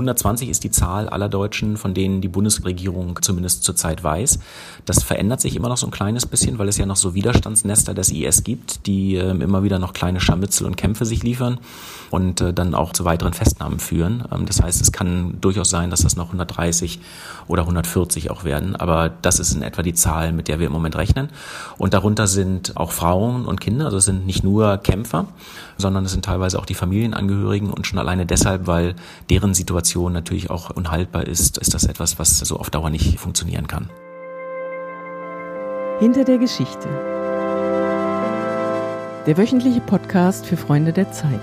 120 ist die Zahl aller Deutschen, von denen die Bundesregierung zumindest zurzeit weiß. Das verändert sich immer noch so ein kleines bisschen, weil es ja noch so Widerstandsnester des IS gibt, die äh, immer wieder noch kleine Scharmützel und Kämpfe sich liefern und äh, dann auch zu weiteren Festnahmen führen. Ähm, das heißt, es kann durchaus sein, dass das noch 130 oder 140 auch werden. Aber das ist in etwa die Zahl, mit der wir im Moment rechnen. Und darunter sind auch Frauen und Kinder. Also es sind nicht nur Kämpfer, sondern es sind teilweise auch die Familienangehörigen. Und schon alleine deshalb, weil deren Situation natürlich auch unhaltbar ist, ist das etwas, was so auf Dauer nicht funktionieren kann. Hinter der Geschichte. Der wöchentliche Podcast für Freunde der Zeit.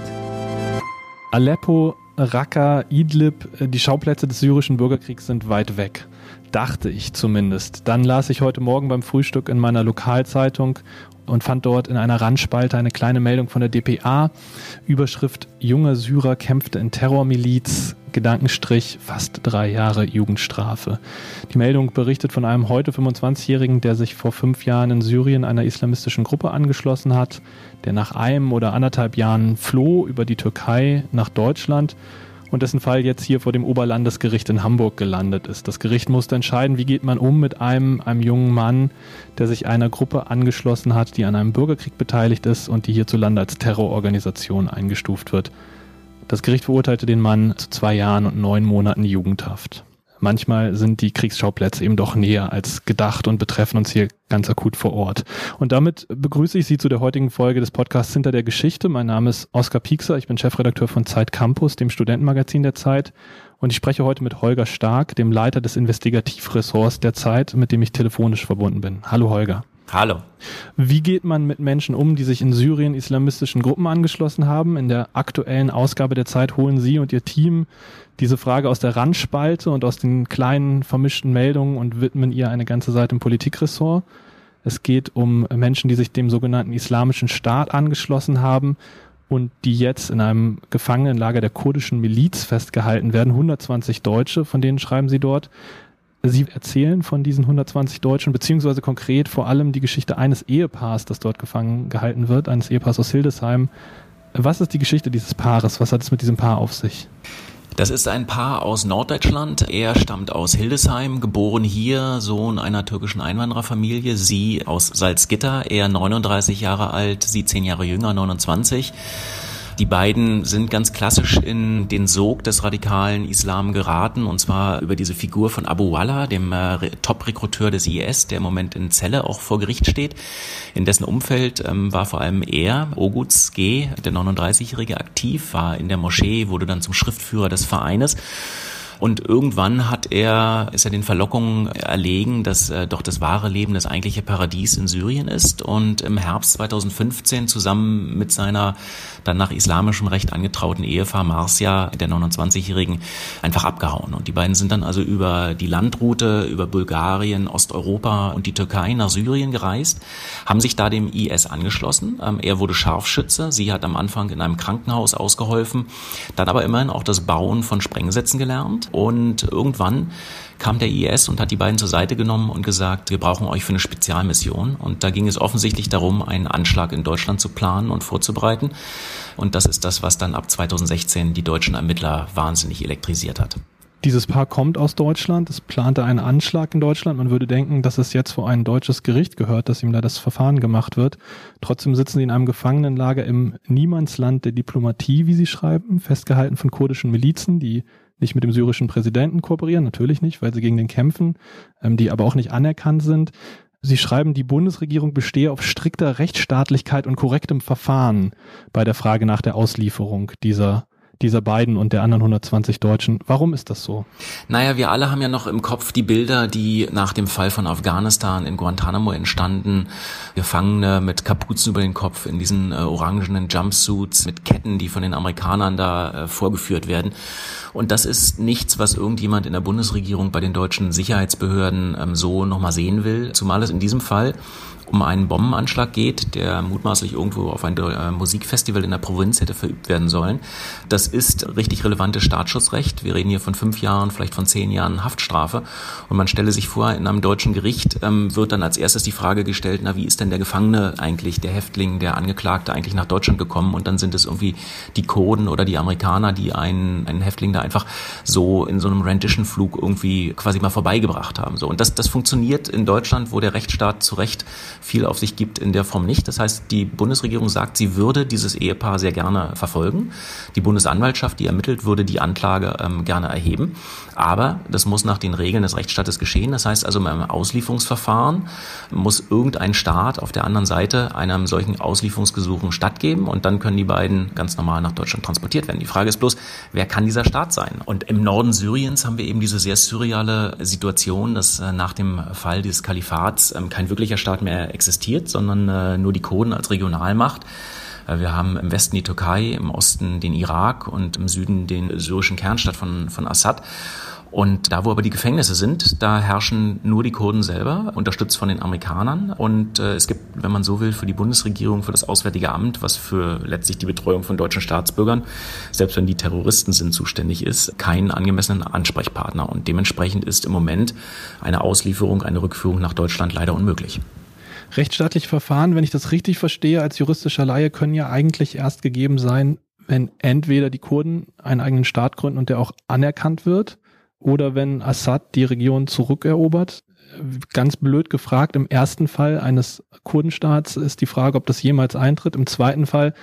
Aleppo, Raqqa, Idlib, äh, die Schauplätze des syrischen Bürgerkriegs sind weit weg. Dachte ich zumindest. Dann las ich heute Morgen beim Frühstück in meiner Lokalzeitung und fand dort in einer Randspalte eine kleine Meldung von der DPA. Überschrift Junger Syrer kämpfte in Terrormiliz, Gedankenstrich fast drei Jahre Jugendstrafe. Die Meldung berichtet von einem heute 25-Jährigen, der sich vor fünf Jahren in Syrien einer islamistischen Gruppe angeschlossen hat, der nach einem oder anderthalb Jahren floh über die Türkei nach Deutschland und dessen Fall jetzt hier vor dem Oberlandesgericht in Hamburg gelandet ist. Das Gericht musste entscheiden, wie geht man um mit einem, einem jungen Mann, der sich einer Gruppe angeschlossen hat, die an einem Bürgerkrieg beteiligt ist und die hierzulande als Terrororganisation eingestuft wird. Das Gericht verurteilte den Mann zu zwei Jahren und neun Monaten Jugendhaft manchmal sind die Kriegsschauplätze eben doch näher als gedacht und betreffen uns hier ganz akut vor Ort. Und damit begrüße ich Sie zu der heutigen Folge des Podcasts Hinter der Geschichte. Mein Name ist Oskar Piekser, ich bin Chefredakteur von Zeit Campus, dem Studentenmagazin der Zeit. Und ich spreche heute mit Holger Stark, dem Leiter des Investigativressorts der Zeit, mit dem ich telefonisch verbunden bin. Hallo Holger. Hallo. Wie geht man mit Menschen um, die sich in Syrien islamistischen Gruppen angeschlossen haben? In der aktuellen Ausgabe der Zeit holen Sie und Ihr Team diese Frage aus der Randspalte und aus den kleinen vermischten Meldungen und widmen ihr eine ganze Seite im Politikressort. Es geht um Menschen, die sich dem sogenannten Islamischen Staat angeschlossen haben und die jetzt in einem Gefangenenlager der kurdischen Miliz festgehalten werden. 120 Deutsche, von denen schreiben sie dort. Sie erzählen von diesen 120 Deutschen, beziehungsweise konkret vor allem die Geschichte eines Ehepaars, das dort gefangen gehalten wird, eines Ehepaars aus Hildesheim. Was ist die Geschichte dieses Paares? Was hat es mit diesem Paar auf sich? Das ist ein Paar aus Norddeutschland. Er stammt aus Hildesheim, geboren hier, Sohn einer türkischen Einwandererfamilie. Sie aus Salzgitter, er 39 Jahre alt, sie 10 Jahre jünger, 29. Die beiden sind ganz klassisch in den Sog des radikalen Islam geraten und zwar über diese Figur von Abu Wallah, dem äh, Top-Rekruteur des IS, der im Moment in Celle auch vor Gericht steht. In dessen Umfeld ähm, war vor allem er, Oguts G., der 39-Jährige, aktiv, war in der Moschee, wurde dann zum Schriftführer des Vereines. Und irgendwann hat er, ist er den Verlockungen erlegen, dass äh, doch das wahre Leben das eigentliche Paradies in Syrien ist. Und im Herbst 2015 zusammen mit seiner dann nach islamischem Recht angetrauten Ehepaar Marcia, der 29-Jährigen, einfach abgehauen. Und die beiden sind dann also über die Landroute, über Bulgarien, Osteuropa und die Türkei nach Syrien gereist, haben sich da dem IS angeschlossen. Ähm, er wurde Scharfschütze. Sie hat am Anfang in einem Krankenhaus ausgeholfen, dann aber immerhin auch das Bauen von Sprengsätzen gelernt und irgendwann kam der IS und hat die beiden zur Seite genommen und gesagt, wir brauchen euch für eine Spezialmission. Und da ging es offensichtlich darum, einen Anschlag in Deutschland zu planen und vorzubereiten. Und das ist das, was dann ab 2016 die deutschen Ermittler wahnsinnig elektrisiert hat. Dieses Paar kommt aus Deutschland, es plante einen Anschlag in Deutschland. Man würde denken, dass es jetzt vor ein deutsches Gericht gehört, dass ihm da das Verfahren gemacht wird. Trotzdem sitzen sie in einem Gefangenenlager im Niemandsland der Diplomatie, wie sie schreiben, festgehalten von kurdischen Milizen, die nicht mit dem syrischen Präsidenten kooperieren, natürlich nicht, weil sie gegen den kämpfen, ähm, die aber auch nicht anerkannt sind. Sie schreiben, die Bundesregierung bestehe auf strikter Rechtsstaatlichkeit und korrektem Verfahren bei der Frage nach der Auslieferung dieser dieser beiden und der anderen 120 Deutschen. Warum ist das so? Naja, wir alle haben ja noch im Kopf die Bilder, die nach dem Fall von Afghanistan in Guantanamo entstanden. Gefangene mit Kapuzen über den Kopf in diesen äh, orangenen Jumpsuits mit Ketten, die von den Amerikanern da äh, vorgeführt werden. Und das ist nichts, was irgendjemand in der Bundesregierung bei den deutschen Sicherheitsbehörden ähm, so nochmal sehen will. Zumal es in diesem Fall um einen Bombenanschlag geht, der mutmaßlich irgendwo auf ein äh, Musikfestival in der Provinz hätte verübt werden sollen. Das ist richtig relevantes Staatsschutzrecht. Wir reden hier von fünf Jahren, vielleicht von zehn Jahren Haftstrafe. Und man stelle sich vor, in einem deutschen Gericht ähm, wird dann als erstes die Frage gestellt, na, wie ist denn der Gefangene eigentlich, der Häftling, der Angeklagte eigentlich nach Deutschland gekommen? Und dann sind es irgendwie die Kurden oder die Amerikaner, die einen, einen Häftling da einfach so in so einem Rendition-Flug irgendwie quasi mal vorbeigebracht haben. So. Und das, das funktioniert in Deutschland, wo der Rechtsstaat zu Recht viel auf sich gibt, in der Form nicht. Das heißt, die Bundesregierung sagt, sie würde dieses Ehepaar sehr gerne verfolgen. Die Bundesanwaltschaft, die ermittelt, würde die Anklage ähm, gerne erheben. Aber das muss nach den Regeln des Rechtsstaates geschehen. Das heißt also, beim Auslieferungsverfahren muss irgendein Staat auf der anderen Seite einem solchen Auslieferungsgesuchen stattgeben und dann können die beiden ganz normal nach Deutschland transportiert werden. Die Frage ist bloß, wer kann dieser Staat sein? Und im Norden Syriens haben wir eben diese sehr surreale Situation, dass äh, nach dem Fall dieses Kalifats ähm, kein wirklicher Staat mehr existiert, sondern äh, nur die Kurden als Regionalmacht. Äh, wir haben im Westen die Türkei, im Osten den Irak und im Süden den syrischen Kernstadt von, von Assad. Und da, wo aber die Gefängnisse sind, da herrschen nur die Kurden selber, unterstützt von den Amerikanern. Und äh, es gibt, wenn man so will, für die Bundesregierung, für das Auswärtige Amt, was für letztlich die Betreuung von deutschen Staatsbürgern, selbst wenn die Terroristen sind, zuständig ist, keinen angemessenen Ansprechpartner. Und dementsprechend ist im Moment eine Auslieferung, eine Rückführung nach Deutschland leider unmöglich. Rechtsstaatliche Verfahren, wenn ich das richtig verstehe, als juristischer Laie können ja eigentlich erst gegeben sein, wenn entweder die Kurden einen eigenen Staat gründen und der auch anerkannt wird, oder wenn Assad die Region zurückerobert. Ganz blöd gefragt, im ersten Fall eines Kurdenstaats ist die Frage, ob das jemals eintritt. Im zweiten Fall,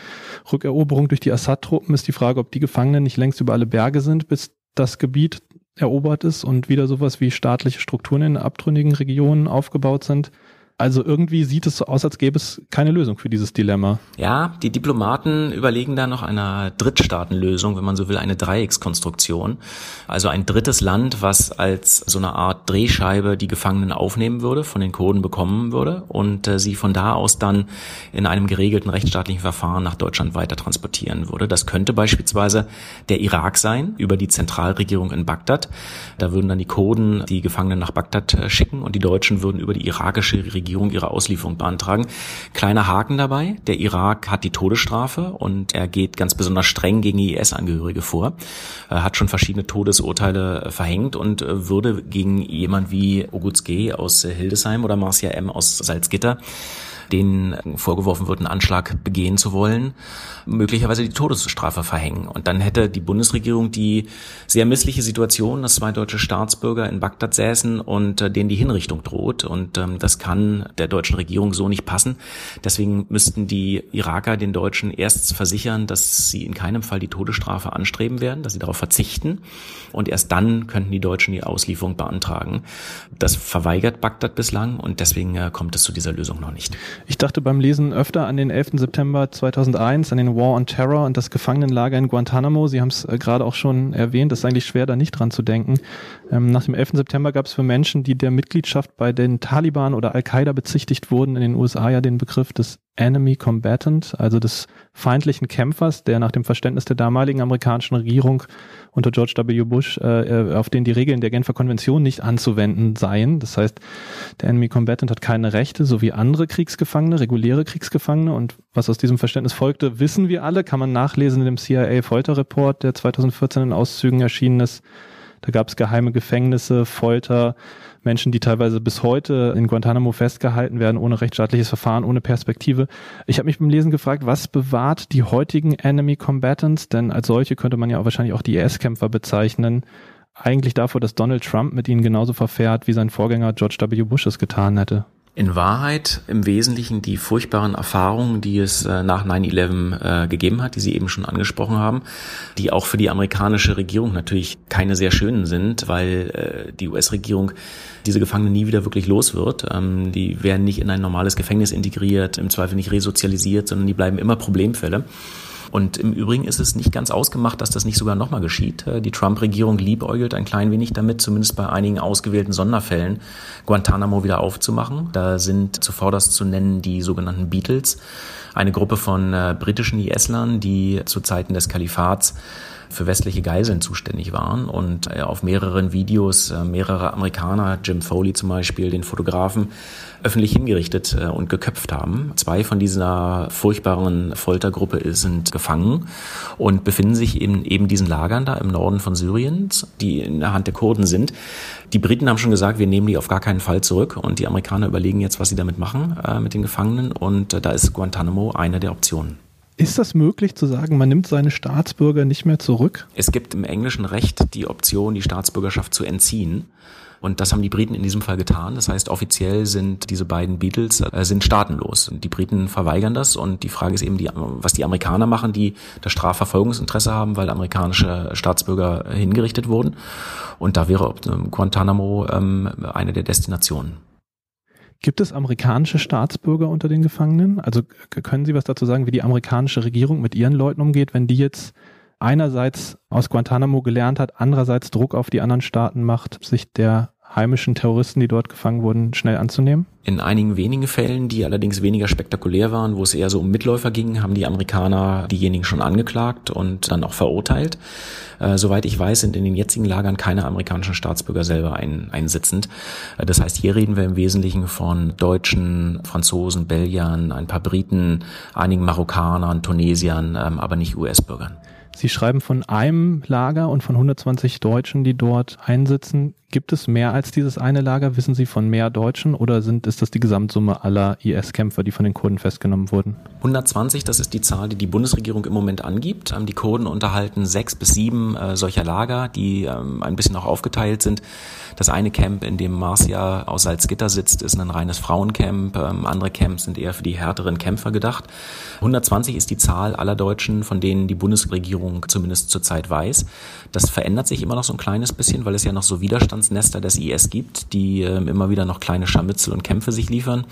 Rückeroberung durch die Assad-Truppen, ist die Frage, ob die Gefangenen nicht längst über alle Berge sind, bis das Gebiet erobert ist und wieder sowas wie staatliche Strukturen in abtrünnigen Regionen aufgebaut sind. Also irgendwie sieht es so aus, als gäbe es keine Lösung für dieses Dilemma. Ja, die Diplomaten überlegen da noch einer Drittstaatenlösung, wenn man so will, eine Dreieckskonstruktion. Also ein drittes Land, was als so eine Art Drehscheibe die Gefangenen aufnehmen würde, von den Kurden bekommen würde und äh, sie von da aus dann in einem geregelten rechtsstaatlichen Verfahren nach Deutschland weiter transportieren würde. Das könnte beispielsweise der Irak sein, über die Zentralregierung in Bagdad. Da würden dann die Kurden die Gefangenen nach Bagdad äh, schicken und die Deutschen würden über die irakische Regierung Regierung ihre Auslieferung beantragen. Kleiner Haken dabei, der Irak hat die Todesstrafe und er geht ganz besonders streng gegen IS-Angehörige vor, hat schon verschiedene Todesurteile verhängt und würde gegen jemand wie Oguzge aus Hildesheim oder Marcia M. aus Salzgitter denen vorgeworfen wird, einen Anschlag begehen zu wollen, möglicherweise die Todesstrafe verhängen. Und dann hätte die Bundesregierung die sehr missliche Situation, dass zwei deutsche Staatsbürger in Bagdad säßen und äh, denen die Hinrichtung droht. Und ähm, das kann der deutschen Regierung so nicht passen. Deswegen müssten die Iraker den Deutschen erst versichern, dass sie in keinem Fall die Todesstrafe anstreben werden, dass sie darauf verzichten. Und erst dann könnten die Deutschen die Auslieferung beantragen. Das verweigert Bagdad bislang und deswegen äh, kommt es zu dieser Lösung noch nicht. Ich dachte beim Lesen öfter an den 11. September 2001, an den War on Terror und das Gefangenenlager in Guantanamo. Sie haben es äh, gerade auch schon erwähnt, es ist eigentlich schwer, da nicht dran zu denken. Ähm, nach dem 11. September gab es für Menschen, die der Mitgliedschaft bei den Taliban oder Al-Qaida bezichtigt wurden, in den USA ja den Begriff des Enemy Combatant, also des feindlichen Kämpfers, der nach dem Verständnis der damaligen amerikanischen Regierung unter George W. Bush, äh, äh, auf den die Regeln der Genfer Konvention nicht anzuwenden seien. Das heißt, der Enemy Combatant hat keine Rechte, so wie andere Kriegsgefangene, reguläre Kriegsgefangene. Und was aus diesem Verständnis folgte, wissen wir alle, kann man nachlesen in dem CIA Folterreport, der 2014 in Auszügen erschienen ist. Da gab es geheime Gefängnisse, Folter, Menschen, die teilweise bis heute in Guantanamo festgehalten werden, ohne rechtsstaatliches Verfahren, ohne Perspektive. Ich habe mich beim Lesen gefragt, was bewahrt die heutigen Enemy Combatants? Denn als solche könnte man ja auch wahrscheinlich auch die IS-Kämpfer bezeichnen. Eigentlich davor, dass Donald Trump mit ihnen genauso verfährt, wie sein Vorgänger George W. Bush es getan hätte in Wahrheit im Wesentlichen die furchtbaren Erfahrungen, die es äh, nach 9-11 äh, gegeben hat, die Sie eben schon angesprochen haben, die auch für die amerikanische Regierung natürlich keine sehr schönen sind, weil äh, die US-Regierung diese Gefangenen nie wieder wirklich los wird. Ähm, die werden nicht in ein normales Gefängnis integriert, im Zweifel nicht resozialisiert, sondern die bleiben immer Problemfälle. Und im Übrigen ist es nicht ganz ausgemacht, dass das nicht sogar nochmal geschieht. Äh, die Trump-Regierung liebäugelt ein klein wenig damit, zumindest bei einigen ausgewählten Sonderfällen Guantanamo wieder aufzumachen. Da sind zuvorderst zu nennen die sogenannten Beatles, eine Gruppe von äh, britischen IS-Lern, die zu Zeiten des Kalifats für westliche Geiseln zuständig waren und äh, auf mehreren Videos äh, mehrere Amerikaner, Jim Foley zum Beispiel, den Fotografen, öffentlich hingerichtet äh, und geköpft haben. Zwei von dieser furchtbaren Foltergruppe sind gefangen und befinden sich in eben diesen Lagern da im Norden von Syriens, die in der Hand der Kurden sind. Die Briten haben schon gesagt, wir nehmen die auf gar keinen Fall zurück und die Amerikaner überlegen jetzt, was sie damit machen äh, mit den Gefangenen und äh, da ist Guantanamo eine der Optionen. Ist das möglich zu sagen, man nimmt seine Staatsbürger nicht mehr zurück? Es gibt im englischen Recht die Option, die Staatsbürgerschaft zu entziehen. Und das haben die Briten in diesem Fall getan. Das heißt, offiziell sind diese beiden Beatles äh, sind staatenlos. Die Briten verweigern das und die Frage ist eben, die, was die Amerikaner machen, die das Strafverfolgungsinteresse haben, weil amerikanische Staatsbürger hingerichtet wurden. Und da wäre Guantanamo ähm, eine der Destinationen. Gibt es amerikanische Staatsbürger unter den Gefangenen? Also können Sie was dazu sagen, wie die amerikanische Regierung mit ihren Leuten umgeht, wenn die jetzt einerseits aus Guantanamo gelernt hat, andererseits Druck auf die anderen Staaten macht, sich der heimischen Terroristen, die dort gefangen wurden, schnell anzunehmen? In einigen wenigen Fällen, die allerdings weniger spektakulär waren, wo es eher so um Mitläufer ging, haben die Amerikaner diejenigen schon angeklagt und dann auch verurteilt. Äh, soweit ich weiß, sind in den jetzigen Lagern keine amerikanischen Staatsbürger selber ein, einsitzend. Äh, das heißt, hier reden wir im Wesentlichen von Deutschen, Franzosen, Belgiern, ein paar Briten, einigen Marokkanern, Tunesiern, ähm, aber nicht US-Bürgern. Sie schreiben von einem Lager und von 120 Deutschen, die dort einsitzen. Gibt es mehr als dieses eine Lager? Wissen Sie von mehr Deutschen oder sind, ist das die Gesamtsumme aller IS-Kämpfer, die von den Kurden festgenommen wurden? 120, das ist die Zahl, die die Bundesregierung im Moment angibt. Ähm, die Kurden unterhalten sechs bis sieben äh, solcher Lager, die ähm, ein bisschen auch aufgeteilt sind. Das eine Camp, in dem Marcia aus Salzgitter sitzt, ist ein reines Frauencamp. Ähm, andere Camps sind eher für die härteren Kämpfer gedacht. 120 ist die Zahl aller Deutschen, von denen die Bundesregierung zumindest zurzeit weiß. Das verändert sich immer noch so ein kleines bisschen, weil es ja noch so Widerstandsnester des IS gibt, die äh, immer wieder noch kleine Scharmützel und Kämpfe sich liefern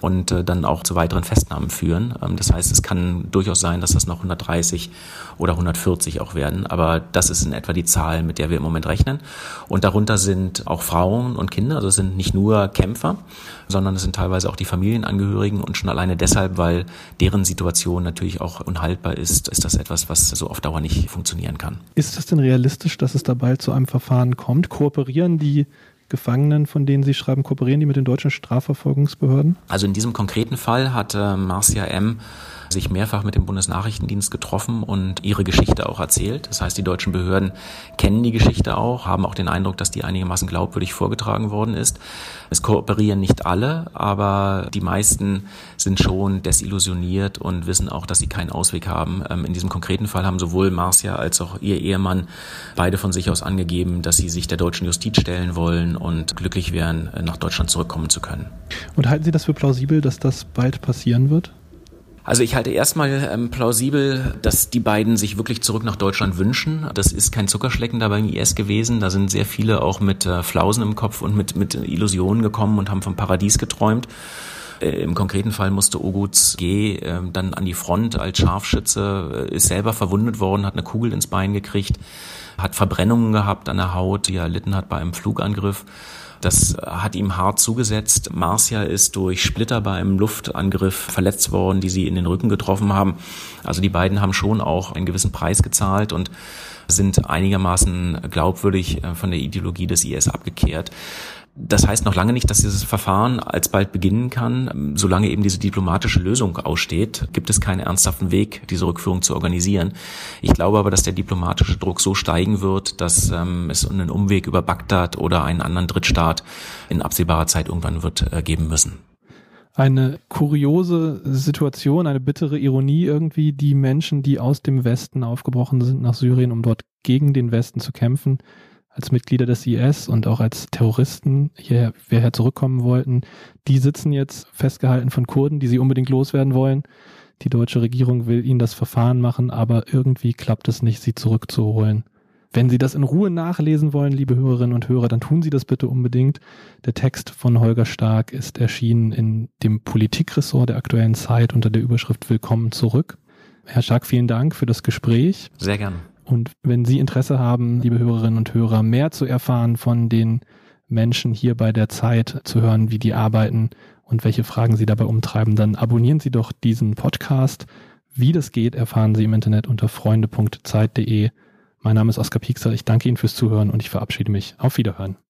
und äh, dann auch zu weiteren Festnahmen führen. Ähm, das heißt, es kann durchaus sein, dass das noch 130 oder 140 auch werden. Aber das ist in etwa die Zahl, mit der wir im Moment rechnen. Und darunter sind auch Frauen und Kinder. Also es sind nicht nur Kämpfer, sondern es sind teilweise auch die Familienangehörigen. Und schon alleine deshalb, weil deren Situation natürlich auch unhaltbar ist, ist das etwas, was so auf Dauer nicht funktionieren kann. Ist es denn realistisch, dass es da bald zu einem Verfahren kommt? Kooperieren die Gefangenen, von denen Sie schreiben, kooperieren die mit den deutschen Strafverfolgungsbehörden? Also in diesem konkreten Fall hat äh, Marcia M sich mehrfach mit dem Bundesnachrichtendienst getroffen und ihre Geschichte auch erzählt. Das heißt, die deutschen Behörden kennen die Geschichte auch, haben auch den Eindruck, dass die einigermaßen glaubwürdig vorgetragen worden ist. Es kooperieren nicht alle, aber die meisten sind schon desillusioniert und wissen auch, dass sie keinen Ausweg haben. Ähm, in diesem konkreten Fall haben sowohl Marcia als auch ihr Ehemann beide von sich aus angegeben, dass sie sich der deutschen Justiz stellen wollen und glücklich wären, nach Deutschland zurückkommen zu können. Und halten Sie das für plausibel, dass das bald passieren wird? Also ich halte erstmal ähm, plausibel, dass die beiden sich wirklich zurück nach Deutschland wünschen. Das ist kein Zuckerschlecken da beim IS gewesen. Da sind sehr viele auch mit äh, Flausen im Kopf und mit, mit Illusionen gekommen und haben vom Paradies geträumt. Äh, Im konkreten Fall musste Oguts G äh, dann an die Front als Scharfschütze, äh, ist selber verwundet worden, hat eine Kugel ins Bein gekriegt, hat Verbrennungen gehabt an der Haut, die er erlitten hat bei einem Flugangriff. Das hat ihm hart zugesetzt. Marcia ist durch Splitter bei einem Luftangriff verletzt worden, die sie in den Rücken getroffen haben. Also die beiden haben schon auch einen gewissen Preis gezahlt und sind einigermaßen glaubwürdig äh, von der Ideologie des IS abgekehrt. Das heißt noch lange nicht, dass dieses Verfahren alsbald beginnen kann. Solange eben diese diplomatische Lösung aussteht, gibt es keinen ernsthaften Weg, diese Rückführung zu organisieren. Ich glaube aber, dass der diplomatische Druck so steigen wird, dass ähm, es einen Umweg über Bagdad oder einen anderen Drittstaat in absehbarer Zeit irgendwann wird äh, geben müssen eine kuriose Situation, eine bittere Ironie irgendwie, die Menschen, die aus dem Westen aufgebrochen sind nach Syrien, um dort gegen den Westen zu kämpfen, als Mitglieder des IS und auch als Terroristen hierher, hierher zurückkommen wollten, die sitzen jetzt festgehalten von Kurden, die sie unbedingt loswerden wollen. Die deutsche Regierung will ihnen das Verfahren machen, aber irgendwie klappt es nicht, sie zurückzuholen. Wenn Sie das in Ruhe nachlesen wollen, liebe Hörerinnen und Hörer, dann tun Sie das bitte unbedingt. Der Text von Holger Stark ist erschienen in dem Politikressort der aktuellen Zeit unter der Überschrift Willkommen zurück. Herr Stark, vielen Dank für das Gespräch. Sehr gern. Und wenn Sie Interesse haben, liebe Hörerinnen und Hörer, mehr zu erfahren von den Menschen hier bei der Zeit, zu hören, wie die arbeiten und welche Fragen sie dabei umtreiben, dann abonnieren Sie doch diesen Podcast. Wie das geht, erfahren Sie im Internet unter freunde.zeit.de. Mein Name ist Oskar Piekser. Ich danke Ihnen fürs Zuhören und ich verabschiede mich. Auf Wiederhören.